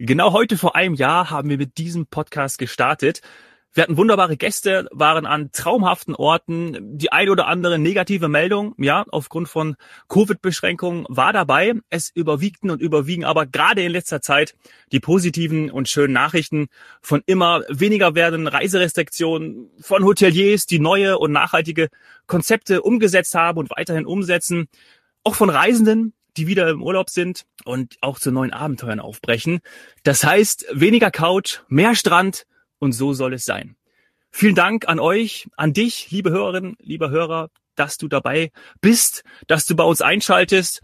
Genau heute vor einem Jahr haben wir mit diesem Podcast gestartet. Wir hatten wunderbare Gäste, waren an traumhaften Orten. Die ein oder andere negative Meldung, ja, aufgrund von Covid-Beschränkungen war dabei. Es überwiegten und überwiegen aber gerade in letzter Zeit die positiven und schönen Nachrichten von immer weniger werdenden Reiserestriktionen, von Hoteliers, die neue und nachhaltige Konzepte umgesetzt haben und weiterhin umsetzen, auch von Reisenden, die wieder im Urlaub sind und auch zu neuen Abenteuern aufbrechen. Das heißt, weniger Couch, mehr Strand und so soll es sein. Vielen Dank an euch, an dich, liebe Hörerinnen, lieber Hörer, dass du dabei bist, dass du bei uns einschaltest.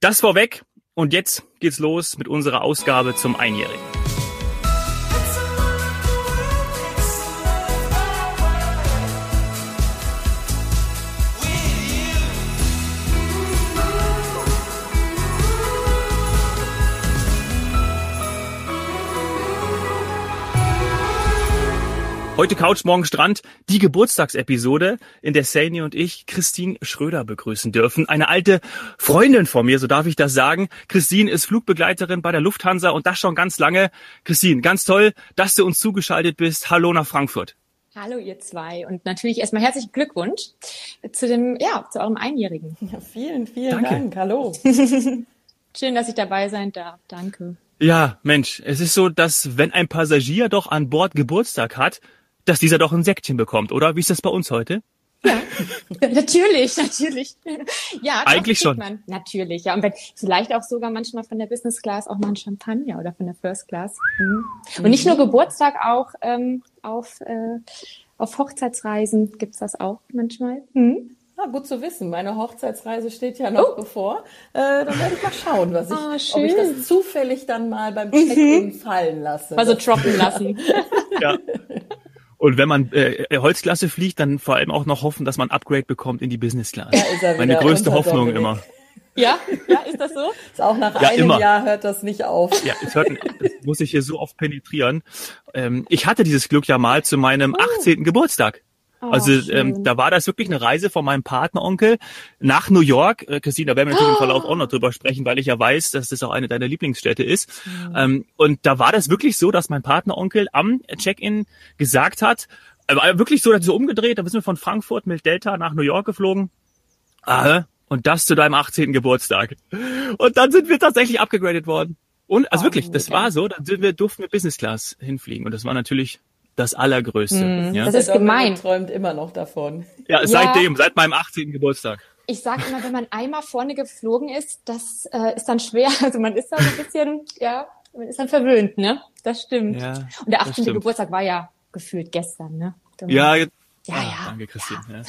Das vorweg und jetzt geht's los mit unserer Ausgabe zum Einjährigen. Heute Couch, morgen Strand, die Geburtstagsepisode, in der Sani und ich Christine Schröder begrüßen dürfen. Eine alte Freundin von mir, so darf ich das sagen. Christine ist Flugbegleiterin bei der Lufthansa und das schon ganz lange. Christine, ganz toll, dass du uns zugeschaltet bist. Hallo nach Frankfurt. Hallo ihr zwei und natürlich erstmal herzlichen Glückwunsch zu dem, ja, zu eurem Einjährigen. Ja, vielen, vielen Danke. Dank. Hallo. Schön, dass ich dabei sein darf. Danke. Ja, Mensch, es ist so, dass wenn ein Passagier doch an Bord Geburtstag hat, dass dieser doch ein Säckchen bekommt, oder? Wie ist das bei uns heute? Ja, natürlich, natürlich. Ja, eigentlich schon. Man. Natürlich, ja. Und wenn, vielleicht auch sogar manchmal von der Business Class auch mal ein Champagner oder von der First Class. Mhm. Und nicht nur Geburtstag, auch ähm, auf, äh, auf Hochzeitsreisen gibt's das auch manchmal. Mhm. Ah, gut zu wissen. Meine Hochzeitsreise steht ja noch oh. bevor. Äh, dann werde ich mal schauen, was ich, oh, ob ich das zufällig dann mal beim Check-in mhm. fallen lasse. Also droppen lassen. ja. Und wenn man äh, Holzklasse fliegt, dann vor allem auch noch hoffen, dass man Upgrade bekommt in die Business Class. Ja, ist Meine größte Hoffnung Dominik. immer. Ja, ja, ist das so? Ist auch nach ja, einem immer. Jahr hört das nicht auf. Ja, es hört, das muss ich hier so oft penetrieren. Ähm, ich hatte dieses Glück ja mal zu meinem oh. 18. Geburtstag. Oh, also ähm, da war das wirklich eine Reise von meinem Partneronkel nach New York. Äh, Christine, da werden wir natürlich oh. im Verlauf auch noch drüber sprechen, weil ich ja weiß, dass das auch eine deiner Lieblingsstädte ist. Mhm. Ähm, und da war das wirklich so, dass mein Partneronkel am Check-in gesagt hat, äh, war wirklich so, dass so umgedreht, da sind wir von Frankfurt mit Delta nach New York geflogen. Ah, und das zu deinem 18. Geburtstag. Und dann sind wir tatsächlich abgegradet worden. Und also oh, wirklich, das war so, dann sind wir, durften wir Business Class hinfliegen. Und das war natürlich das Allergrößte. Mm, ja? Das ist gemein. träumt immer noch davon. Ja, ja, seitdem, seit meinem 18. Geburtstag. Ich sage immer, wenn man einmal vorne geflogen ist, das äh, ist dann schwer. Also man ist da so ein bisschen, ja, man ist dann verwöhnt, ne? Das stimmt. Ja, Und der 18. Geburtstag war ja gefühlt gestern, ne? Ja, ja, ja. Danke, Christine. Ja.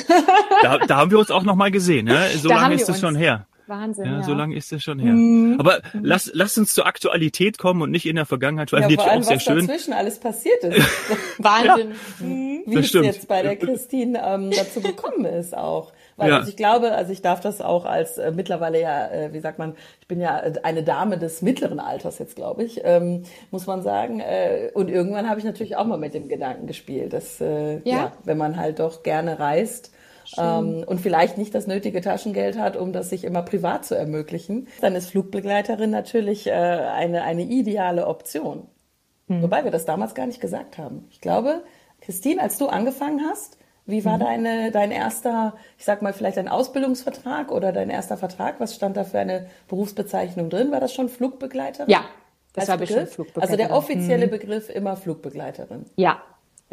Da, da haben wir uns auch noch mal gesehen, ne? So da lange ist es schon her. Wahnsinn. Ja, ja. so lange ist es schon her. Mhm. Aber mhm. lass, lass uns zur Aktualität kommen und nicht in der Vergangenheit. Ja, vor allem, auch sehr was schön. dazwischen alles passiert ist. Wahnsinn. ja. Mhm. Wie das es stimmt. jetzt bei der Christine ähm, dazu gekommen ist auch. Weil ja. also ich glaube, also ich darf das auch als äh, mittlerweile ja, äh, wie sagt man, ich bin ja eine Dame des mittleren Alters jetzt, glaube ich, ähm, muss man sagen. Äh, und irgendwann habe ich natürlich auch mal mit dem Gedanken gespielt, dass äh, ja? ja, wenn man halt doch gerne reist, ähm, und vielleicht nicht das nötige Taschengeld hat, um das sich immer privat zu ermöglichen, dann ist Flugbegleiterin natürlich äh, eine, eine ideale Option. Mhm. Wobei wir das damals gar nicht gesagt haben. Ich glaube, Christine, als du angefangen hast, wie war mhm. deine, dein erster, ich sag mal, vielleicht ein Ausbildungsvertrag oder dein erster Vertrag? Was stand da für eine Berufsbezeichnung drin? War das schon Flugbegleiterin? Ja, das war bestimmt Flugbegleiterin. Also der offizielle mhm. Begriff immer Flugbegleiterin. Ja,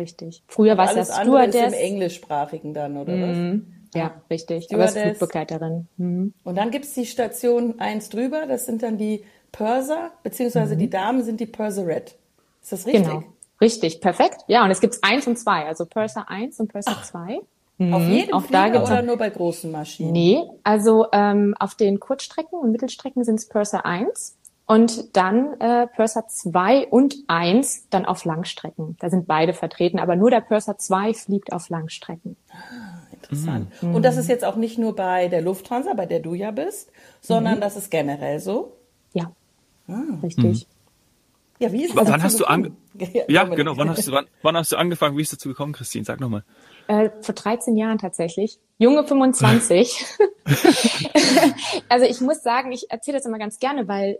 richtig. Früher war es ja Stewardess. Im Englischsprachigen dann, oder mhm. was? Ja, richtig. Stewardess. Aber Flugbegleiterin. Mhm. Und dann gibt's die Station eins drüber, das sind dann die Purser, beziehungsweise mhm. die Damen sind die Purserette. Ist das richtig? Genau. Richtig, perfekt. Ja, und es gibt eins und zwei, also Purser 1 und Purser 2. Mhm. Auf jedem auch Flieger da oder nur bei großen Maschinen? Nee, also ähm, auf den Kurzstrecken und Mittelstrecken sind es Purser 1 und dann äh, Purser 2 und 1 dann auf Langstrecken. Da sind beide vertreten, aber nur der Purser 2 fliegt auf Langstrecken. Ah, interessant. Mhm. Und das ist jetzt auch nicht nur bei der Lufthansa, bei der du ja bist, sondern mhm. das ist generell so? Ja, ah. richtig. Ja, wie ist das wann hast du ange ja, ja genau. Wann hast, du, wann, wann hast du angefangen? Wie ist dazu gekommen, Christine? Sag nochmal. Äh, vor 13 Jahren tatsächlich. Junge 25. also ich muss sagen, ich erzähle das immer ganz gerne, weil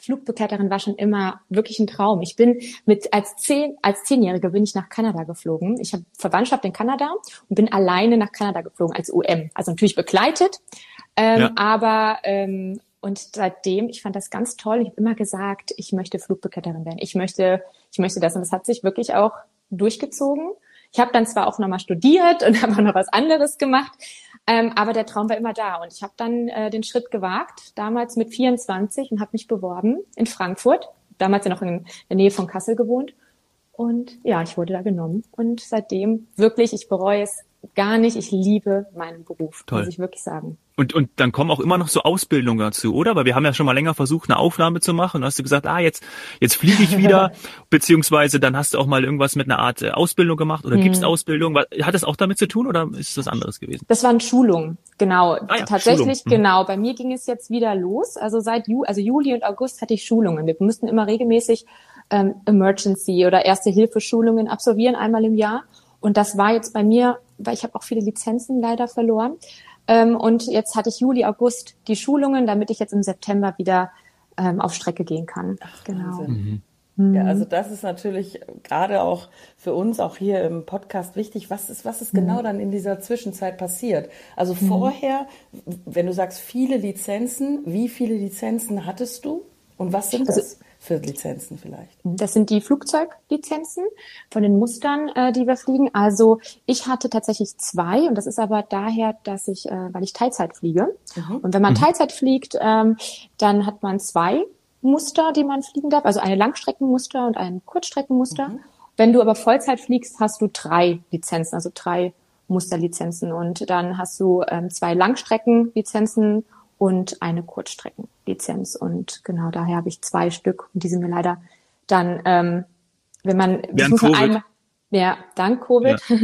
Flugbegleiterin war schon immer wirklich ein Traum. Ich bin mit als zehn als zehnjährige bin ich nach Kanada geflogen. Ich habe Verwandtschaft in Kanada und bin alleine nach Kanada geflogen als UM. Also natürlich begleitet, ähm, ja. aber ähm, und seitdem, ich fand das ganz toll. Ich habe immer gesagt, ich möchte Flugbegleiterin werden. Ich möchte, ich möchte das und das hat sich wirklich auch durchgezogen. Ich habe dann zwar auch nochmal studiert und habe auch noch was anderes gemacht, ähm, aber der Traum war immer da. Und ich habe dann äh, den Schritt gewagt, damals mit 24 und habe mich beworben in Frankfurt. Damals ja noch in der Nähe von Kassel gewohnt. Und ja, ich wurde da genommen. Und seitdem wirklich, ich bereue es gar nicht. Ich liebe meinen Beruf, Toll. muss ich wirklich sagen. Und, und dann kommen auch immer noch so Ausbildungen dazu, oder? Weil wir haben ja schon mal länger versucht, eine Aufnahme zu machen. Und hast du gesagt, ah, jetzt, jetzt fliege ich wieder. beziehungsweise dann hast du auch mal irgendwas mit einer Art äh, Ausbildung gemacht oder hm. gibst Ausbildung. Hat das auch damit zu tun oder ist das anderes gewesen? Das waren Schulungen, genau. Ah, ja, Tatsächlich, Schulung. Mhm. genau. Bei mir ging es jetzt wieder los. Also seit Ju also Juli und August hatte ich Schulungen. Wir mussten immer regelmäßig ähm, Emergency oder Erste-Hilfe-Schulungen absolvieren, einmal im Jahr. Und das war jetzt bei mir, weil ich habe auch viele Lizenzen leider verloren. Ähm, und jetzt hatte ich Juli, August die Schulungen, damit ich jetzt im September wieder ähm, auf Strecke gehen kann. Ach, genau. Mhm. mhm. Ja, also das ist natürlich gerade auch für uns auch hier im Podcast wichtig. Was ist, was ist genau mhm. dann in dieser Zwischenzeit passiert? Also mhm. vorher, wenn du sagst viele Lizenzen, wie viele Lizenzen hattest du? Und was sind also, das? Für Lizenzen vielleicht? Das sind die Flugzeuglizenzen von den Mustern, äh, die wir fliegen. Also ich hatte tatsächlich zwei und das ist aber daher, dass ich, äh, weil ich Teilzeit fliege. Mhm. Und wenn man mhm. Teilzeit fliegt, ähm, dann hat man zwei Muster, die man fliegen darf, also eine Langstreckenmuster und ein Kurzstreckenmuster. Mhm. Wenn du aber Vollzeit fliegst, hast du drei Lizenzen, also drei Musterlizenzen und dann hast du ähm, zwei Langstreckenlizenzen und eine Kurzstreckenlizenz. Und genau daher habe ich zwei Stück und die sind mir leider dann, ähm, wenn man, das muss man einmal, ja, dank Covid. Ja.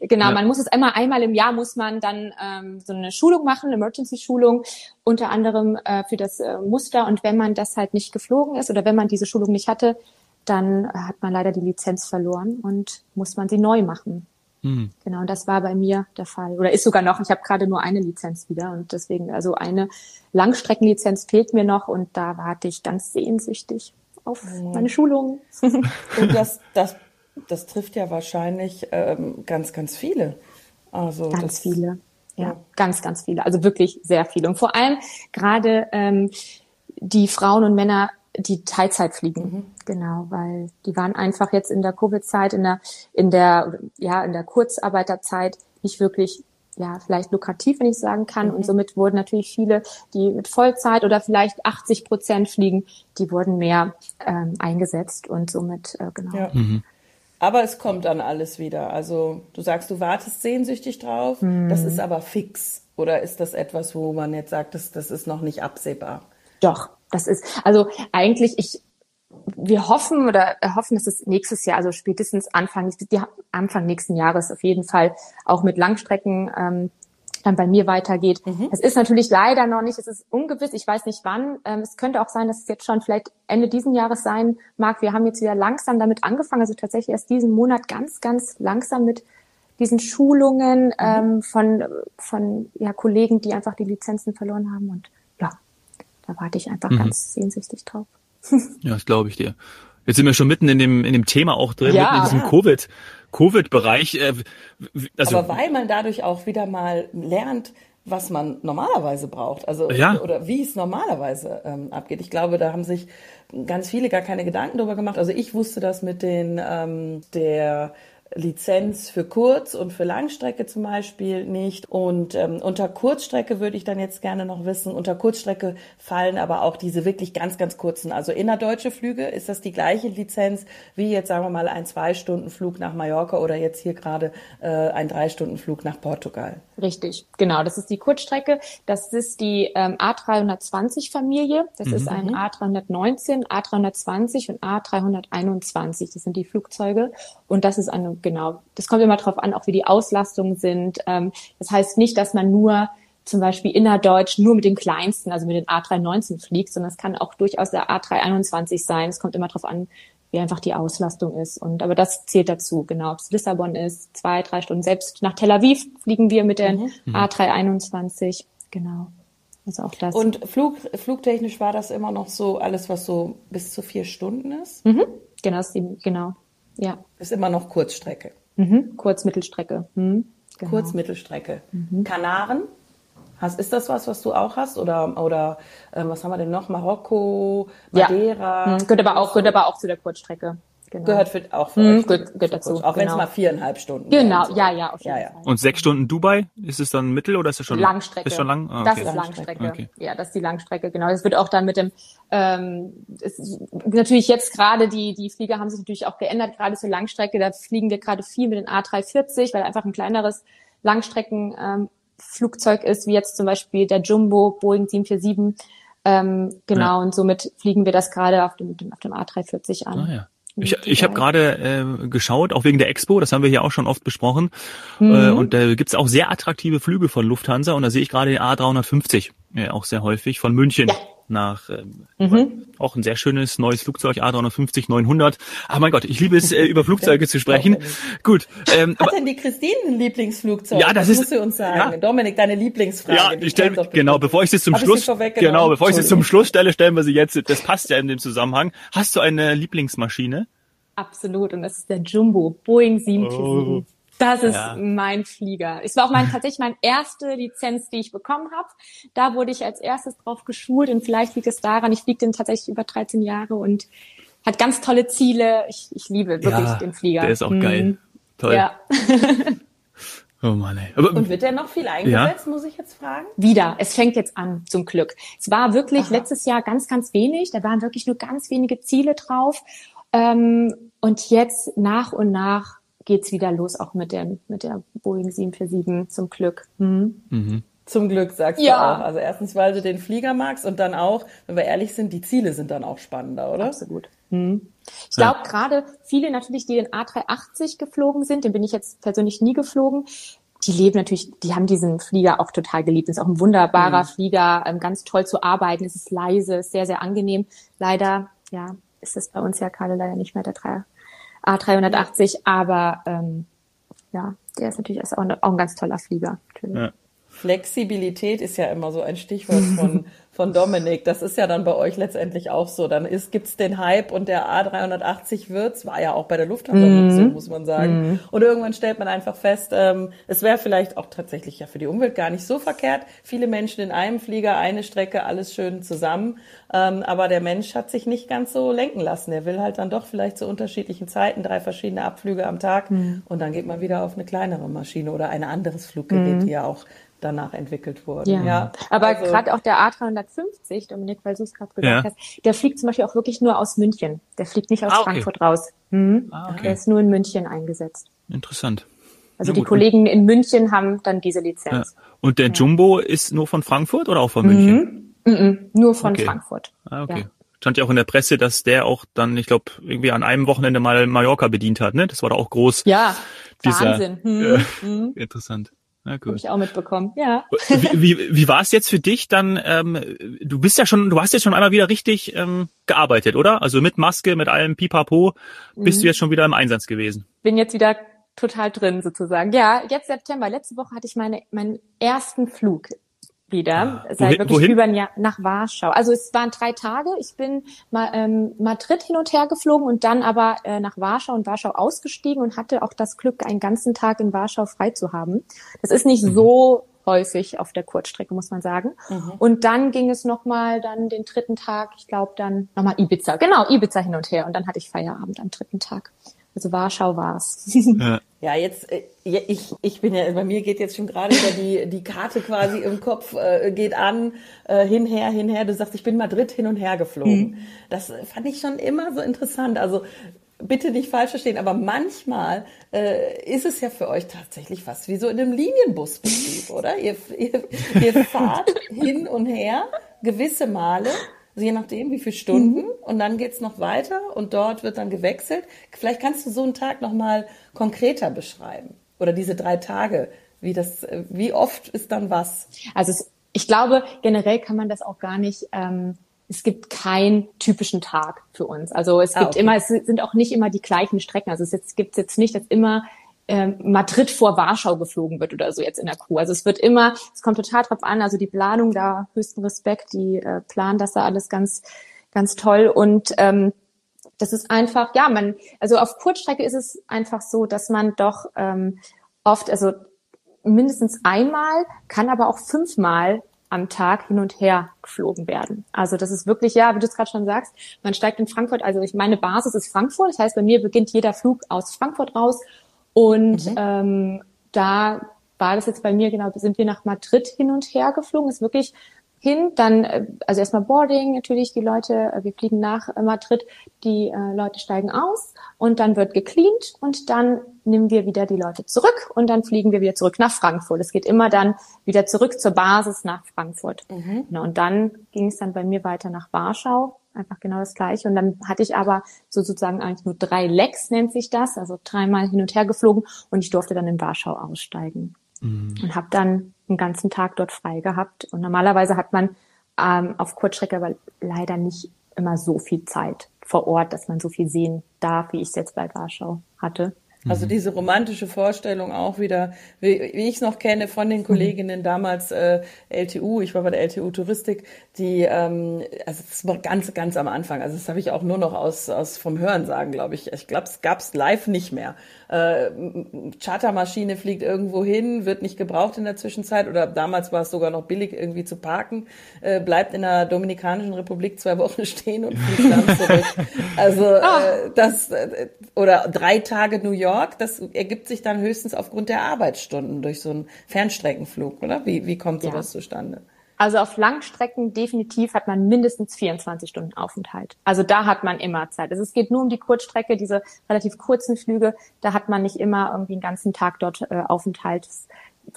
genau, ja. man muss es einmal, einmal im Jahr muss man dann ähm, so eine Schulung machen, eine Emergency-Schulung, unter anderem äh, für das äh, Muster. Und wenn man das halt nicht geflogen ist oder wenn man diese Schulung nicht hatte, dann hat man leider die Lizenz verloren und muss man sie neu machen. Mhm. Genau, und das war bei mir der Fall. Oder ist sogar noch, ich habe gerade nur eine Lizenz wieder und deswegen, also eine Langstreckenlizenz fehlt mir noch und da warte ich ganz sehnsüchtig auf mhm. meine Schulung. und das, das, das trifft ja wahrscheinlich ähm, ganz, ganz viele. Also ganz das, viele. Ja, ja, ganz, ganz viele. Also wirklich sehr viele. Und vor allem gerade ähm, die Frauen und Männer die Teilzeit fliegen. Mhm. Genau, weil die waren einfach jetzt in der Covid-Zeit, in der, in der, ja, in der Kurzarbeiterzeit nicht wirklich ja, vielleicht lukrativ, wenn ich sagen kann. Mhm. Und somit wurden natürlich viele, die mit Vollzeit oder vielleicht 80 Prozent fliegen, die wurden mehr ähm, eingesetzt und somit, äh, genau. Ja. Mhm. Aber es kommt dann alles wieder. Also du sagst, du wartest sehnsüchtig drauf. Mhm. Das ist aber fix. Oder ist das etwas, wo man jetzt sagt, das, das ist noch nicht absehbar? Doch, das ist, also eigentlich, ich, wir hoffen oder hoffen, dass es nächstes Jahr, also spätestens Anfang, Anfang nächsten Jahres auf jeden Fall auch mit Langstrecken ähm, dann bei mir weitergeht. Mhm. Es ist natürlich leider noch nicht, es ist ungewiss, ich weiß nicht wann. Ähm, es könnte auch sein, dass es jetzt schon vielleicht Ende diesen Jahres sein mag. Wir haben jetzt wieder langsam damit angefangen, also tatsächlich erst diesen Monat ganz, ganz langsam mit diesen Schulungen mhm. ähm, von, von ja, Kollegen, die einfach die Lizenzen verloren haben. Und da warte ich einfach mhm. ganz sehnsüchtig drauf. ja, das glaube ich dir. Jetzt sind wir schon mitten in dem, in dem Thema auch drin, ja. mitten in diesem Covid, Covid-Bereich. Äh, also, Aber weil man dadurch auch wieder mal lernt, was man normalerweise braucht, also ja. oder wie es normalerweise ähm, abgeht. Ich glaube, da haben sich ganz viele gar keine Gedanken darüber gemacht. Also ich wusste das mit den ähm, der Lizenz für Kurz- und für Langstrecke zum Beispiel nicht. Und ähm, unter Kurzstrecke würde ich dann jetzt gerne noch wissen, unter Kurzstrecke fallen aber auch diese wirklich ganz, ganz kurzen, also innerdeutsche Flüge. Ist das die gleiche Lizenz wie jetzt sagen wir mal ein Zwei-Stunden-Flug nach Mallorca oder jetzt hier gerade äh, ein Drei-Stunden-Flug nach Portugal? Richtig, genau. Das ist die Kurzstrecke. Das ist die ähm, A320-Familie. Das mhm. ist ein A319, A320 und A321. Das sind die Flugzeuge. Und das ist eine genau, das kommt immer darauf an, auch wie die Auslastungen sind. Ähm, das heißt nicht, dass man nur zum Beispiel innerdeutsch nur mit den kleinsten, also mit den A319 fliegt, sondern es kann auch durchaus der A321 sein. Es kommt immer darauf an, wie einfach die Auslastung ist. Und aber das zählt dazu, genau. Ob es Lissabon ist, zwei, drei Stunden. Selbst nach Tel Aviv fliegen wir mit der mhm. A321. Genau. Also auch das. Und Flug, flugtechnisch war das immer noch so alles, was so bis zu vier Stunden ist? Mhm. Genau, genau. Ja. Ist immer noch Kurzstrecke. Mhm. Kurz-Mittelstrecke. Mhm. Genau. Kurz-Mittelstrecke. Mhm. Kanaren? Hast, ist das was, was du auch hast? Oder, oder äh, was haben wir denn noch? Marokko, Madeira? Ja. Mhm. Gehört, aber auch, gehört aber auch zu der Kurzstrecke. Genau. Gehört für, auch für mhm, euch. Gehört, gehört dazu. Auch genau. wenn es mal viereinhalb Stunden Genau, so. ja, ja, auf jeden ja, ja. Fall. Und sechs Stunden Dubai? Ist es dann Mittel oder ist es schon Langstrecke? Ist schon lang? Ah, okay. Das ist Langstrecke. Okay. Ja, das ist die Langstrecke, genau. Das wird auch dann mit dem, ähm, ist, natürlich jetzt gerade die, die Flieger haben sich natürlich auch geändert, gerade zur Langstrecke. Da fliegen wir gerade viel mit den A340, weil einfach ein kleineres Langstrecken, ähm, Flugzeug ist, wie jetzt zum Beispiel der Jumbo Boeing 747. Ähm, genau, ja. und somit fliegen wir das gerade auf dem, auf dem A340 an. Ah, ja. Ich, ich habe gerade äh, geschaut, auch wegen der Expo, das haben wir hier auch schon oft besprochen. Mhm. Äh, und da äh, gibt's auch sehr attraktive Flüge von Lufthansa und da sehe ich gerade den A350 äh, auch sehr häufig von München. Ja nach ähm, mhm. auch ein sehr schönes neues Flugzeug A350 900. Ah mein Gott, ich liebe es äh, über Flugzeuge zu sprechen. Gut. Ähm, Hat denn die Christine ein Lieblingsflugzeug? Ja, das, das ist musst du uns sagen. Ja. Dominik, deine Lieblingsfrage. Ja, ich stell, genau, bevor ich sie zum Hab Schluss genau, bevor ich sie zum Schluss stelle, stellen wir sie jetzt. Das passt ja in dem Zusammenhang. Hast du eine Lieblingsmaschine? Absolut und das ist der Jumbo Boeing 747. Oh. Das ist ja. mein Flieger. Es war auch mein, tatsächlich meine erste Lizenz, die ich bekommen habe. Da wurde ich als erstes drauf geschult und vielleicht liegt es daran, ich fliege den tatsächlich über 13 Jahre und hat ganz tolle Ziele. Ich, ich liebe wirklich ja, den Flieger. Der ist auch mhm. geil. Toll. Ja. oh Mann, ey. Aber, und wird der noch viel eingesetzt, ja? muss ich jetzt fragen? Wieder. Es fängt jetzt an, zum Glück. Es war wirklich Aha. letztes Jahr ganz, ganz wenig. Da waren wirklich nur ganz wenige Ziele drauf. Ähm, und jetzt nach und nach geht's wieder los, auch mit der, mit der Boeing 747 zum Glück. Hm. Mhm. Zum Glück, sagst ja. du auch. Also erstens, weil du den Flieger magst und dann auch, wenn wir ehrlich sind, die Ziele sind dann auch spannender, oder? Absolut. Hm. Ich glaube, ja. gerade viele natürlich, die den A380 geflogen sind, den bin ich jetzt persönlich nie geflogen, die leben natürlich, die haben diesen Flieger auch total geliebt. Es ist auch ein wunderbarer mhm. Flieger, ähm, ganz toll zu arbeiten. Es ist leise, ist sehr, sehr angenehm. Leider, ja, ist es bei uns ja gerade leider nicht mehr der 3, A380, aber ähm, ja, der ist natürlich auch ein, auch ein ganz toller Flieger. Natürlich. Ja. Flexibilität ist ja immer so ein Stichwort von, von Dominik. Das ist ja dann bei euch letztendlich auch so. Dann ist, gibt's den Hype und der A380 wird's, war ja auch bei der Lufthansa mhm. so, muss man sagen. Mhm. Und irgendwann stellt man einfach fest, ähm, es wäre vielleicht auch tatsächlich ja für die Umwelt gar nicht so verkehrt. Viele Menschen in einem Flieger, eine Strecke, alles schön zusammen. Ähm, aber der Mensch hat sich nicht ganz so lenken lassen. Er will halt dann doch vielleicht zu unterschiedlichen Zeiten drei verschiedene Abflüge am Tag mhm. und dann geht man wieder auf eine kleinere Maschine oder ein anderes Fluggerät, mhm. die ja auch danach entwickelt wurden. Ja, ja. aber also, gerade auch der A350, Dominik, weil du es gerade gesagt ja. hast, der fliegt zum Beispiel auch wirklich nur aus München. Der fliegt nicht aus ah, okay. Frankfurt raus. Mhm. Ah, okay. Der ist nur in München eingesetzt. Interessant. Also die Kollegen in München haben dann diese Lizenz. Ja. Und der Jumbo ist nur von Frankfurt oder auch von München? Mhm. Mhm. Nur von okay. Frankfurt. Ah, okay. Stand ja auch in der Presse, dass der auch dann, ich glaube, irgendwie an einem Wochenende mal Mallorca bedient hat, ne? Das war da auch groß. Ja, dieser, Wahnsinn. Hm. Äh, interessant. Ja, cool. Habe ich auch mitbekommen, ja. Wie, wie, wie war es jetzt für dich dann? Ähm, du bist ja schon, du hast jetzt schon einmal wieder richtig ähm, gearbeitet, oder? Also mit Maske, mit allem Pipapo, bist mhm. du jetzt schon wieder im Einsatz gewesen? Bin jetzt wieder total drin sozusagen. Ja, jetzt September. Letzte Woche hatte ich meine meinen ersten Flug wieder, ah, seit wirklich wohin? über ein Jahr nach Warschau. Also es waren drei Tage. Ich bin mal ähm, Madrid hin und her geflogen und dann aber äh, nach Warschau und Warschau ausgestiegen und hatte auch das Glück, einen ganzen Tag in Warschau frei zu haben. Das ist nicht mhm. so häufig auf der Kurzstrecke, muss man sagen. Mhm. Und dann ging es nochmal dann den dritten Tag, ich glaube dann nochmal Ibiza. Genau, Ibiza hin und her. Und dann hatte ich Feierabend am dritten Tag. Also Warschau war's. Ja. ja, jetzt äh, ich ich bin ja bei mir geht jetzt schon gerade wieder die die Karte quasi im Kopf äh, geht an äh, hinher hinher. Du sagst, ich bin Madrid hin und her geflogen. Mhm. Das fand ich schon immer so interessant. Also bitte nicht falsch verstehen, aber manchmal äh, ist es ja für euch tatsächlich fast wie so in einem Linienbusbetrieb, oder? Ihr, ihr, ihr fahrt hin und her gewisse Male also je nachdem, wie viele Stunden. Mhm. Und dann geht's noch weiter und dort wird dann gewechselt. Vielleicht kannst du so einen Tag nochmal konkreter beschreiben. Oder diese drei Tage. Wie das, wie oft ist dann was? Also es, ich glaube, generell kann man das auch gar nicht, ähm, es gibt keinen typischen Tag für uns. Also es ah, gibt ah, okay. immer, es sind auch nicht immer die gleichen Strecken. Also es gibt jetzt nicht, dass immer äh, Madrid vor Warschau geflogen wird oder so jetzt in der Crew. Also es wird immer, es kommt total drauf an, also die Planung da höchsten Respekt, die äh, planen das da alles ganz, ganz toll und ähm, das ist einfach, ja, man, also auf Kurzstrecke ist es einfach so, dass man doch ähm, oft, also mindestens einmal, kann aber auch fünfmal am Tag hin und her geflogen werden. Also das ist wirklich, ja, wie du es gerade schon sagst, man steigt in Frankfurt, also ich meine Basis ist Frankfurt, das heißt, bei mir beginnt jeder Flug aus Frankfurt raus und mhm. ähm, da war das jetzt bei mir, genau, sind wir nach Madrid hin und her geflogen, ist wirklich hin, dann, äh, also erstmal Boarding natürlich, die Leute, äh, wir fliegen nach äh, Madrid, die äh, Leute steigen aus und dann wird gecleant und dann nehmen wir wieder die Leute zurück und dann fliegen wir wieder zurück nach Frankfurt. Es geht immer dann wieder zurück zur Basis nach Frankfurt. Mhm. Und dann ging es dann bei mir weiter nach Warschau, einfach genau das gleiche. Und dann hatte ich aber so sozusagen eigentlich nur drei Legs, nennt sich das, also dreimal hin und her geflogen und ich durfte dann in Warschau aussteigen mhm. und habe dann einen ganzen Tag dort frei gehabt. Und normalerweise hat man ähm, auf Kurzstrecke aber leider nicht immer so viel Zeit vor Ort, dass man so viel sehen darf, wie ich es jetzt bei Warschau hatte. Also mhm. diese romantische Vorstellung auch wieder, wie, wie ich es noch kenne von den mhm. Kolleginnen damals äh, LTU, ich war bei der LTU Touristik, die, ähm, also das war ganz, ganz am Anfang, also das habe ich auch nur noch aus, aus vom Hören sagen, glaube ich. Ich glaube, es gab's live nicht mehr. Äh, Chartermaschine fliegt irgendwo hin, wird nicht gebraucht in der Zwischenzeit oder damals war es sogar noch billig irgendwie zu parken, äh, bleibt in der Dominikanischen Republik zwei Wochen stehen und fliegt dann zurück. Also ah. äh, das äh, oder drei Tage New York York, das ergibt sich dann höchstens aufgrund der Arbeitsstunden durch so einen Fernstreckenflug, oder? Wie, wie kommt sowas ja. zustande? Also auf Langstrecken definitiv hat man mindestens 24 Stunden Aufenthalt. Also da hat man immer Zeit. Also es geht nur um die Kurzstrecke, diese relativ kurzen Flüge. Da hat man nicht immer irgendwie einen ganzen Tag dort äh, Aufenthalt.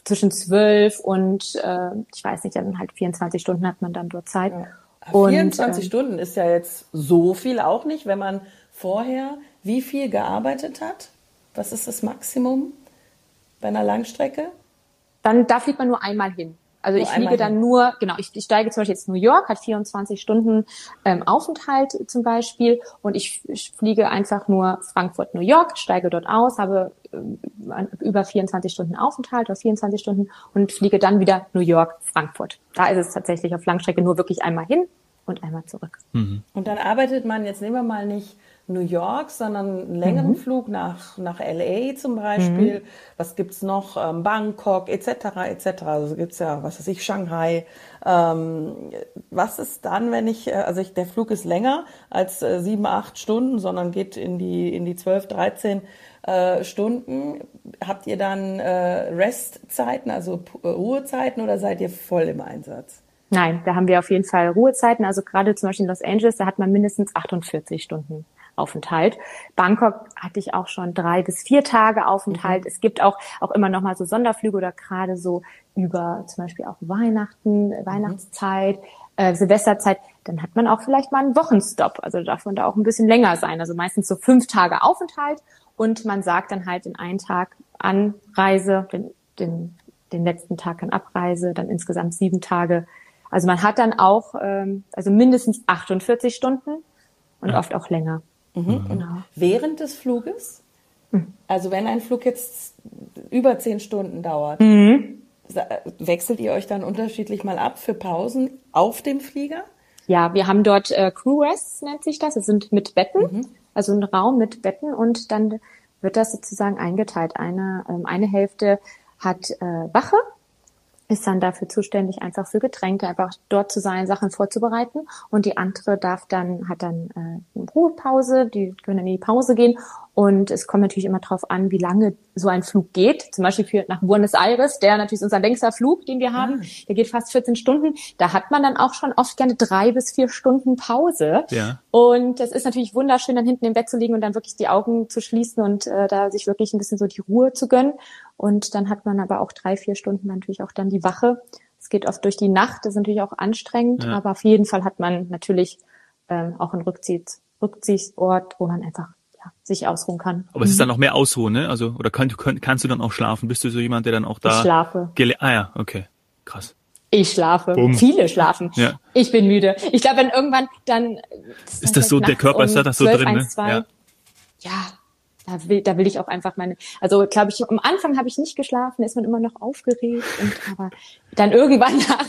Zwischen zwölf und äh, ich weiß nicht, dann halt 24 Stunden hat man dann dort Zeit. Ja. Und, 24 äh, Stunden ist ja jetzt so viel auch nicht, wenn man vorher wie viel gearbeitet hat? Was ist das Maximum bei einer Langstrecke? Dann, da fliegt man nur einmal hin. Also nur ich fliege dann hin. nur, genau, ich, ich steige zum Beispiel jetzt New York, hat 24 Stunden ähm, Aufenthalt zum Beispiel und ich, ich fliege einfach nur Frankfurt, New York, steige dort aus, habe äh, über 24 Stunden Aufenthalt oder 24 Stunden und fliege dann wieder New York, Frankfurt. Da ist es tatsächlich auf Langstrecke nur wirklich einmal hin und einmal zurück. Mhm. Und dann arbeitet man, jetzt nehmen wir mal nicht New York, sondern einen längeren mhm. Flug nach, nach LA zum Beispiel. Mhm. Was gibt's noch? Ähm, Bangkok etc. etc. Also gibt's ja, was weiß ich, Shanghai. Ähm, was ist dann, wenn ich, äh, also ich, der Flug ist länger als äh, sieben, acht Stunden, sondern geht in die in die zwölf, dreizehn äh, Stunden. Habt ihr dann äh, Restzeiten, also äh, Ruhezeiten oder seid ihr voll im Einsatz? Nein, da haben wir auf jeden Fall Ruhezeiten. Also gerade zum Beispiel in Los Angeles, da hat man mindestens 48 Stunden Aufenthalt. Bangkok hatte ich auch schon drei bis vier Tage Aufenthalt. Mhm. Es gibt auch, auch immer noch mal so Sonderflüge oder gerade so über zum Beispiel auch Weihnachten, mhm. Weihnachtszeit, äh, Silvesterzeit. Dann hat man auch vielleicht mal einen Wochenstopp. Also darf man da auch ein bisschen länger sein. Also meistens so fünf Tage Aufenthalt und man sagt dann halt in einen Tag Anreise, den, den, den letzten Tag an Abreise, dann insgesamt sieben Tage. Also man hat dann auch ähm, also mindestens 48 Stunden und ja. oft auch länger. Mhm. Genau. Während des Fluges? Mhm. Also wenn ein Flug jetzt über zehn Stunden dauert, mhm. wechselt ihr euch dann unterschiedlich mal ab für Pausen auf dem Flieger? Ja, wir haben dort äh, Crew Rests, nennt sich das. Es sind mit Betten, mhm. also ein Raum mit Betten und dann wird das sozusagen eingeteilt. Eine, ähm, eine Hälfte hat äh, Wache ist dann dafür zuständig, einfach für Getränke, einfach dort zu sein, Sachen vorzubereiten. Und die andere darf dann, hat dann äh, eine Ruhepause, die können dann in die Pause gehen. Und es kommt natürlich immer darauf an, wie lange so ein Flug geht. Zum Beispiel für, nach Buenos Aires, der natürlich ist unser längster Flug, den wir haben. Ah. Der geht fast 14 Stunden. Da hat man dann auch schon oft gerne drei bis vier Stunden Pause. Ja. Und es ist natürlich wunderschön, dann hinten im Bett zu liegen und dann wirklich die Augen zu schließen und äh, da sich wirklich ein bisschen so die Ruhe zu gönnen. Und dann hat man aber auch drei, vier Stunden natürlich auch dann die Wache. Es geht oft durch die Nacht, das ist natürlich auch anstrengend, ja. aber auf jeden Fall hat man natürlich ähm, auch einen Rückziehs Rückziehsort, wo man einfach ja, sich ausruhen kann. Aber es ist dann noch mehr Ausruhen, ne? Also oder kann, kann, kannst du dann auch schlafen? Bist du so jemand, der dann auch da? Ich schlafe. ah ja, okay, krass. Ich schlafe. Bumm. Viele schlafen. Ja. Ich bin müde. Ich glaube, wenn irgendwann dann ist das so, der Körper um ist da das so drin, 1, ne? 2, ja. ja, da will, da will ich auch einfach meine, also glaube ich, am Anfang habe ich nicht geschlafen, ist man immer noch aufgeregt und aber dann irgendwann nach,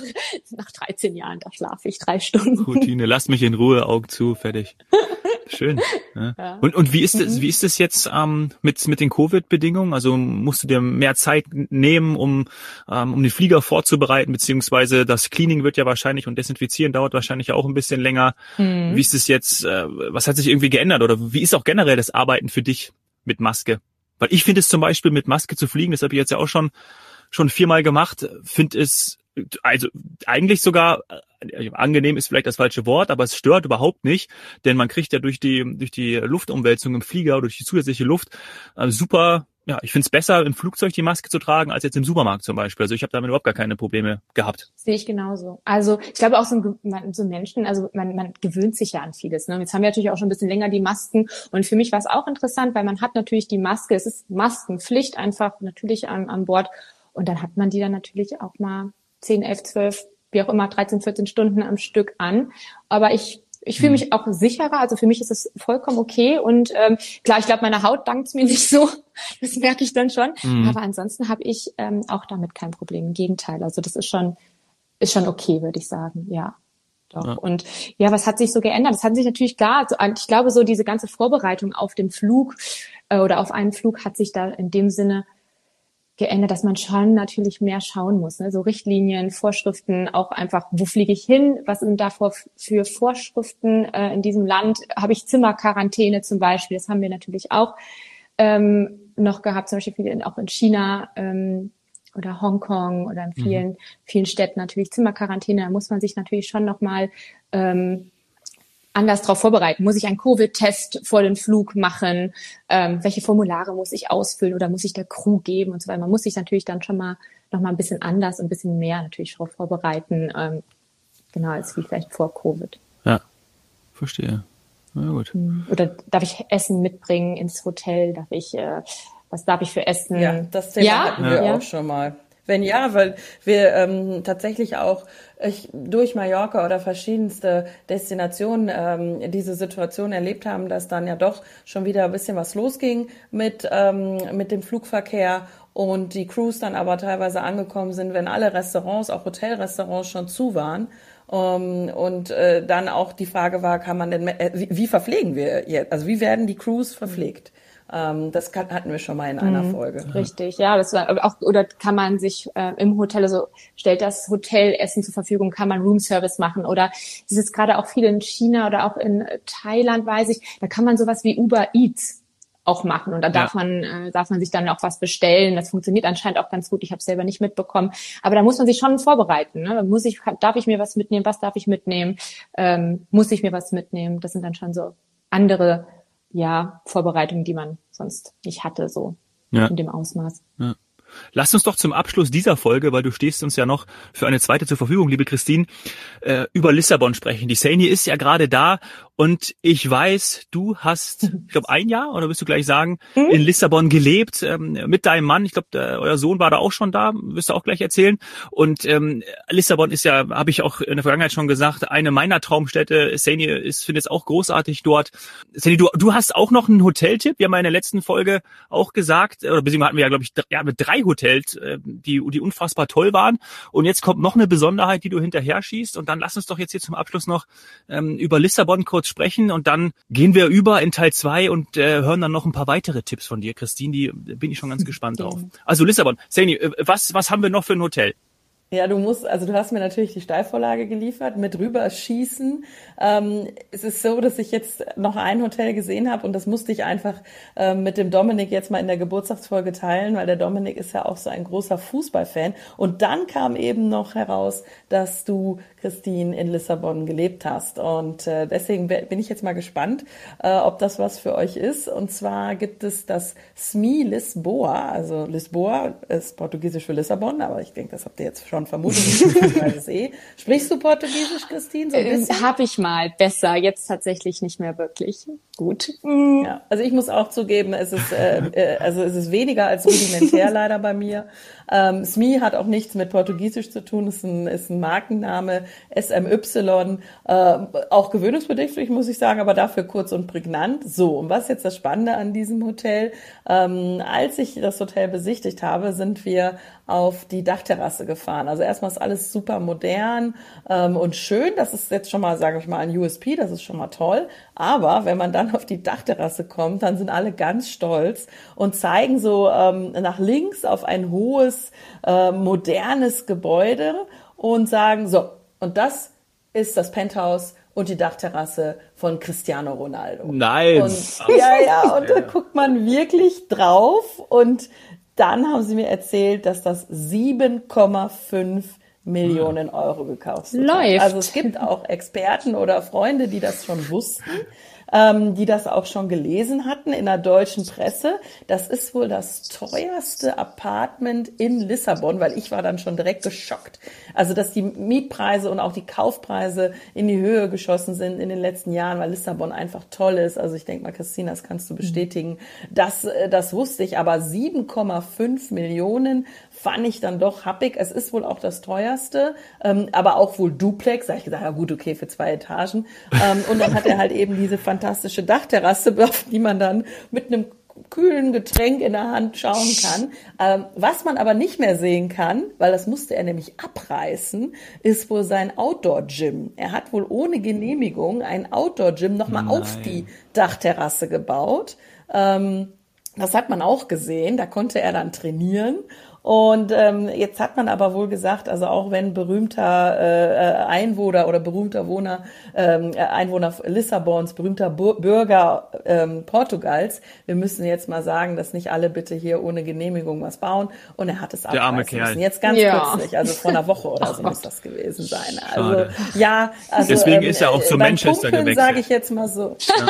nach 13 Jahren, da schlafe ich drei Stunden. Routine, lass mich in Ruhe, Augen zu, fertig. Schön. Ja. Ja. Und, und wie ist es, mhm. wie ist es jetzt ähm, mit, mit den Covid-Bedingungen? Also musst du dir mehr Zeit nehmen, um, ähm, um den Flieger vorzubereiten, beziehungsweise das Cleaning wird ja wahrscheinlich und Desinfizieren dauert wahrscheinlich auch ein bisschen länger. Mhm. Wie ist es jetzt, äh, was hat sich irgendwie geändert oder wie ist auch generell das Arbeiten für dich mit Maske? Weil ich finde es zum Beispiel mit Maske zu fliegen, das habe ich jetzt ja auch schon schon viermal gemacht, finde es also eigentlich sogar äh, angenehm ist vielleicht das falsche Wort, aber es stört überhaupt nicht, denn man kriegt ja durch die durch die Luftumwälzung im Flieger durch die zusätzliche Luft äh, super ja, ich finde es besser, im Flugzeug die Maske zu tragen, als jetzt im Supermarkt zum Beispiel. Also ich habe damit überhaupt gar keine Probleme gehabt. Sehe ich genauso. Also ich glaube auch so, so Menschen, also man, man gewöhnt sich ja an vieles. Ne? Jetzt haben wir natürlich auch schon ein bisschen länger die Masken. Und für mich war es auch interessant, weil man hat natürlich die Maske, es ist Maskenpflicht einfach natürlich an, an Bord. Und dann hat man die dann natürlich auch mal 10, 11, 12, wie auch immer, 13, 14 Stunden am Stück an. Aber ich ich fühle mhm. mich auch sicherer, also für mich ist es vollkommen okay. Und ähm, klar, ich glaube, meine Haut dankt mir nicht so, das merke ich dann schon. Mhm. Aber ansonsten habe ich ähm, auch damit kein Problem. Im Gegenteil, also das ist schon, ist schon okay, würde ich sagen, ja. Doch. Ja. Und ja, was hat sich so geändert? Das hat sich natürlich gar, also ich glaube, so diese ganze Vorbereitung auf den Flug äh, oder auf einen Flug hat sich da in dem Sinne geändert, dass man schon natürlich mehr schauen muss. Ne? So Richtlinien, Vorschriften, auch einfach, wo fliege ich hin, was sind da für Vorschriften äh, in diesem Land? Habe ich Zimmerquarantäne zum Beispiel? Das haben wir natürlich auch ähm, noch gehabt, zum Beispiel auch in China ähm, oder Hongkong oder in vielen, mhm. vielen Städten natürlich Zimmerquarantäne. Da muss man sich natürlich schon nochmal ähm, anders darauf vorbereiten? Muss ich einen Covid-Test vor den Flug machen? Ähm, welche Formulare muss ich ausfüllen oder muss ich der Crew geben und so weiter? Man muss sich natürlich dann schon mal noch mal ein bisschen anders, ein bisschen mehr natürlich darauf vorbereiten, ähm, genau als wie vielleicht vor Covid. Ja, verstehe. Na gut. Hm. Oder darf ich Essen mitbringen ins Hotel? Darf ich, äh, was darf ich für Essen? Ja, das Thema ja? hatten wir ja. auch schon mal. Wenn ja, weil wir ähm, tatsächlich auch ich, durch Mallorca oder verschiedenste Destinationen ähm, diese Situation erlebt haben, dass dann ja doch schon wieder ein bisschen was losging mit, ähm, mit dem Flugverkehr und die Crews dann aber teilweise angekommen sind, wenn alle Restaurants, auch Hotelrestaurants schon zu waren. Um, ähm, und äh, dann auch die Frage war, kann man denn, äh, wie, wie verpflegen wir jetzt? Also wie werden die Crews verpflegt? Ähm, das kann, hatten wir schon mal in einer mhm, Folge. Richtig, ja, das war auch oder kann man sich äh, im Hotel, also stellt das Hotel Essen zur Verfügung, kann man Roomservice machen oder das ist gerade auch viel in China oder auch in Thailand, weiß ich, da kann man sowas wie Uber Eats auch machen und da darf ja. man äh, darf man sich dann auch was bestellen. Das funktioniert anscheinend auch ganz gut. Ich habe es selber nicht mitbekommen, aber da muss man sich schon vorbereiten. Ne? Muss ich darf ich mir was mitnehmen? Was darf ich mitnehmen? Ähm, muss ich mir was mitnehmen? Das sind dann schon so andere ja, Vorbereitungen, die man sonst nicht hatte, so ja. in dem Ausmaß. Ja. Lass uns doch zum Abschluss dieser Folge, weil du stehst uns ja noch für eine zweite zur Verfügung, liebe Christine, äh, über Lissabon sprechen. Die Sani ist ja gerade da und ich weiß, du hast, ich glaube, ein Jahr oder wirst du gleich sagen, mhm. in Lissabon gelebt ähm, mit deinem Mann. Ich glaube, euer Sohn war da auch schon da, wirst du auch gleich erzählen. Und ähm, Lissabon ist ja, habe ich auch in der Vergangenheit schon gesagt, eine meiner Traumstädte. Sani ist, finde es auch großartig dort. Sani, du, du hast auch noch einen Hoteltipp. Wir haben ja in der letzten Folge auch gesagt, oder beziehungsweise hatten wir ja, glaube ich, ja, mit drei Hotels, äh, die, die unfassbar toll waren. Und jetzt kommt noch eine Besonderheit, die du hinterher schießt. Und dann lass uns doch jetzt hier zum Abschluss noch ähm, über Lissabon kurz sprechen und dann gehen wir über in Teil zwei und äh, hören dann noch ein paar weitere Tipps von dir, Christine. Die bin ich schon ganz gespannt drauf. Also Lissabon, Sani, äh, was, was haben wir noch für ein Hotel? Ja, du musst, also du hast mir natürlich die Steilvorlage geliefert mit rüberschießen. Ähm, es ist so, dass ich jetzt noch ein Hotel gesehen habe und das musste ich einfach ähm, mit dem Dominik jetzt mal in der Geburtstagsfolge teilen, weil der Dominik ist ja auch so ein großer Fußballfan. Und dann kam eben noch heraus, dass du, Christine, in Lissabon gelebt hast. Und äh, deswegen bin ich jetzt mal gespannt, äh, ob das was für euch ist. Und zwar gibt es das SMI Lisboa, also Lisboa ist portugiesisch für Lissabon, aber ich denke, das habt ihr jetzt schon schon vermutet, ich sehe. Sprichst du Portugiesisch, Christine? So äh, Habe ich mal besser, jetzt tatsächlich nicht mehr wirklich. Gut. Ja, also ich muss auch zugeben, es ist äh, äh, also es ist weniger als rudimentär leider bei mir. Ähm, SMI hat auch nichts mit Portugiesisch zu tun, ist ein, ist ein Markenname, SMY, äh, auch gewöhnungsbedürftig, muss ich sagen, aber dafür kurz und prägnant. So, und was jetzt das Spannende an diesem Hotel? Ähm, als ich das Hotel besichtigt habe, sind wir auf die Dachterrasse gefahren. Also erstmal ist alles super modern ähm, und schön. Das ist jetzt schon mal, sage ich mal, ein USP, das ist schon mal toll. Aber wenn man dann auf die Dachterrasse kommt, dann sind alle ganz stolz und zeigen so ähm, nach links auf ein hohes, äh, modernes Gebäude und sagen, so, und das ist das Penthouse und die Dachterrasse von Cristiano Ronaldo. Nein. Und, ja, ja, und da guckt man wirklich drauf und dann haben sie mir erzählt, dass das 7,5 Millionen Euro gekauft Läuft. hat. Also es gibt auch Experten oder Freunde, die das schon wussten ähm, die das auch schon gelesen hatten in der deutschen Presse. Das ist wohl das teuerste Apartment in Lissabon, weil ich war dann schon direkt geschockt. Also, dass die Mietpreise und auch die Kaufpreise in die Höhe geschossen sind in den letzten Jahren, weil Lissabon einfach toll ist. Also ich denke mal, Christina, das kannst du bestätigen. Das, äh, das wusste ich, aber 7,5 Millionen fand ich dann doch happig. Es ist wohl auch das teuerste, ähm, aber auch wohl Duplex. Da habe ich gesagt, ja gut, okay, für zwei Etagen. Ähm, und dann hat er halt eben diese fantastische Dachterrasse, auf die man dann mit einem kühlen Getränk in der Hand schauen kann. Ähm, was man aber nicht mehr sehen kann, weil das musste er nämlich abreißen, ist wohl sein Outdoor-Gym. Er hat wohl ohne Genehmigung ein Outdoor-Gym nochmal auf die Dachterrasse gebaut. Ähm, das hat man auch gesehen. Da konnte er dann trainieren. Und ähm, jetzt hat man aber wohl gesagt, also auch wenn berühmter äh, Einwohner oder berühmter Wohner, ähm, Einwohner Lissabons, berühmter Bürger ähm, Portugals, wir müssen jetzt mal sagen, dass nicht alle bitte hier ohne Genehmigung was bauen. Und er hat es Der arme Kerl. müssen. Jetzt ganz ja. kürzlich, also vor einer Woche oder so muss das gewesen sein. Also ja, also deswegen ähm, ist er auch zu Manchester Pumpen, gewechselt. sage ich jetzt mal so. Ja.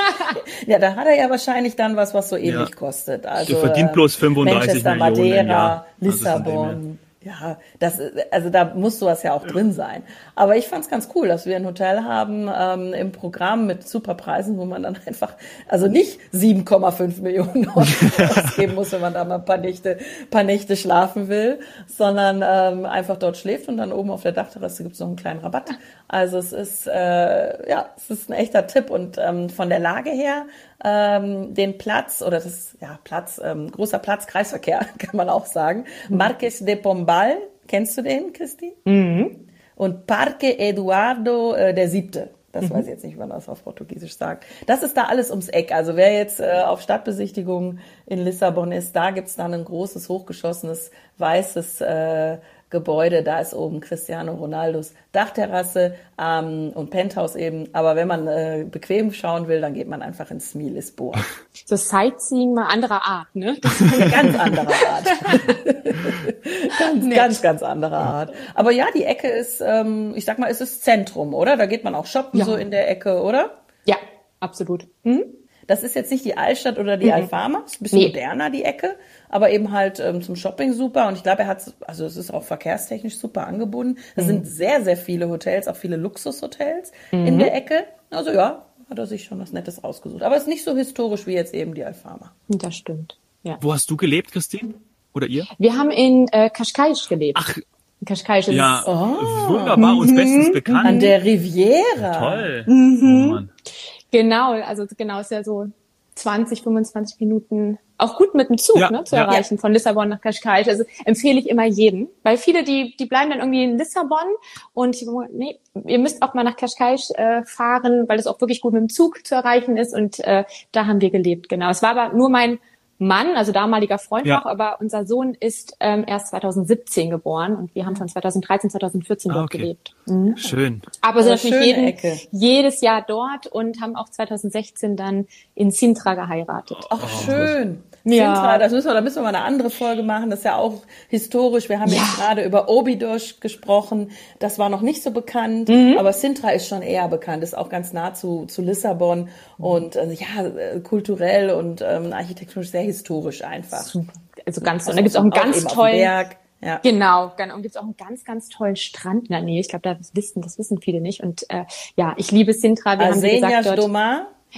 ja. da hat er ja wahrscheinlich dann was, was so ähnlich ja. kostet. Also Der verdient bloß 35 Manchester, Millionen Madeira, im Jahr. Also Lissabon. Ja, das, also da muss sowas ja auch drin sein. Aber ich fand's ganz cool, dass wir ein Hotel haben ähm, im Programm mit super Preisen, wo man dann einfach, also nicht 7,5 Millionen Euro ausgeben muss, wenn man da mal ein paar Nächte, paar Nächte schlafen will, sondern ähm, einfach dort schläft und dann oben auf der Dachterrasse gibt's noch einen kleinen Rabatt. Also es ist, äh, ja, es ist ein echter Tipp und ähm, von der Lage her ähm, den Platz oder das ja Platz ähm, großer Platz Kreisverkehr kann man auch sagen. Mhm. Marques de Pombal, kennst du den, Christi? Mhm. Und Parque Eduardo äh, der Siebte. Das mhm. weiß ich jetzt nicht, wie man das auf Portugiesisch sagt. Das ist da alles ums Eck. Also wer jetzt äh, auf Stadtbesichtigung in Lissabon ist, da gibt's dann ein großes, hochgeschossenes, weißes äh, Gebäude, da ist oben Cristiano Ronaldos Dachterrasse ähm, und Penthouse eben. Aber wenn man äh, bequem schauen will, dann geht man einfach ins Smi Lisboa. So Sightseeing mal anderer Art, ne? Das ist eine ganz andere Art. ganz, Nett. ganz, ganz andere Art. Aber ja, die Ecke ist, ähm, ich sag mal, es ist Zentrum, oder? Da geht man auch shoppen ja. so in der Ecke, oder? Ja, absolut. Mhm. Das ist jetzt nicht die Altstadt oder die mhm. Alfama, ist ein bisschen nee. moderner, die Ecke, aber eben halt ähm, zum Shopping super. Und ich glaube, er hat, also es ist auch verkehrstechnisch super angebunden. Es mhm. sind sehr, sehr viele Hotels, auch viele Luxushotels mhm. in der Ecke. Also ja, hat er sich schon was Nettes ausgesucht. Aber es ist nicht so historisch wie jetzt eben die Alfama. Das stimmt. Ja. Wo hast du gelebt, Christine? Oder ihr? Wir haben in äh, Cascais gelebt. Ach, Cascais ist ja, oh. wunderbar, uns bestens bekannt. An der Riviera. Toll. Mhm. Oh, Genau, also genau ist ja so 20, 25 Minuten auch gut mit dem Zug ja, ne, zu ja. erreichen von Lissabon nach Cascais. Also empfehle ich immer jeden, weil viele die die bleiben dann irgendwie in Lissabon und nee, ihr müsst auch mal nach Cascais äh, fahren, weil es auch wirklich gut mit dem Zug zu erreichen ist und äh, da haben wir gelebt. Genau, es war aber nur mein Mann, also damaliger Freund ja. noch, aber unser Sohn ist ähm, erst 2017 geboren und wir haben von 2013, 2014 ah, dort okay. gelebt. Mhm. Schön. Aber sind natürlich jeden, jedes Jahr dort und haben auch 2016 dann in Sintra geheiratet. Ach, oh, schön. Ja. Sintra, das müssen wir, da müssen wir mal eine andere Folge machen. Das ist ja auch historisch. Wir haben ja. jetzt gerade über Obidos gesprochen. Das war noch nicht so bekannt, mhm. aber Sintra ist schon eher bekannt. Ist auch ganz nah zu, zu Lissabon und äh, ja, äh, kulturell und ähm, architektonisch sehr historisch einfach. Super. Also ganz, also und da gibt's auch einen ganz tollen, Ja. Genau, und gibt es auch einen ganz, ganz tollen Strand in der Nähe. Ich glaube, das wissen, das wissen viele nicht. Und äh, ja, ich liebe Sintra. Wir Arsenia haben gesagt, dort,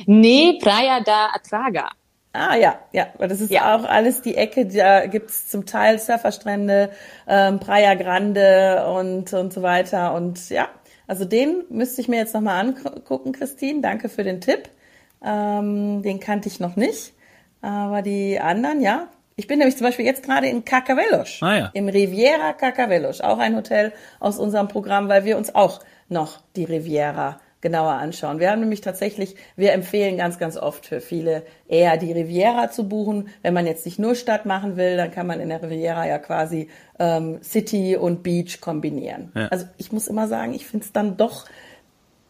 Nee, Praia da Atraga. Ah ja, ja, das ist ja. auch alles die Ecke, da gibt's zum Teil Surferstrände, ähm, Praia Grande und, und so weiter. Und ja, also den müsste ich mir jetzt nochmal angucken, Christine. Danke für den Tipp. Ähm, den kannte ich noch nicht. Aber die anderen, ja. Ich bin nämlich zum Beispiel jetzt gerade in Carcavelos. Ah, ja. Im Riviera Carcavelos. Auch ein Hotel aus unserem Programm, weil wir uns auch noch die Riviera genauer anschauen. Wir haben nämlich tatsächlich, wir empfehlen ganz, ganz oft für viele eher die Riviera zu buchen. Wenn man jetzt nicht nur Stadt machen will, dann kann man in der Riviera ja quasi ähm, City und Beach kombinieren. Ja. Also ich muss immer sagen, ich finde es dann doch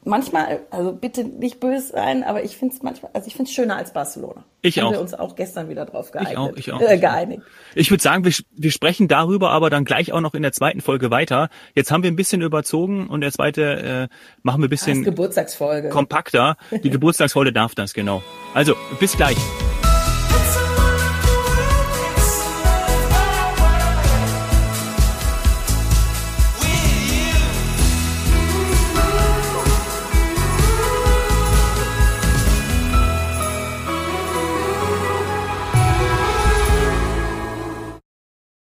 manchmal, also bitte nicht böse sein, aber ich finde es manchmal, also ich finde es schöner als Barcelona. Ich Haben auch. wir uns auch gestern wieder drauf geeinigt. Ich auch, ich auch. Äh, geeinigt. Ich würde sagen, wir, wir sprechen darüber aber dann gleich auch noch in der zweiten Folge weiter. Jetzt haben wir ein bisschen überzogen und der zweite äh, machen wir ein bisschen Geburtstagsfolge. kompakter. Die Geburtstagsfolge darf das, genau. Also, bis gleich.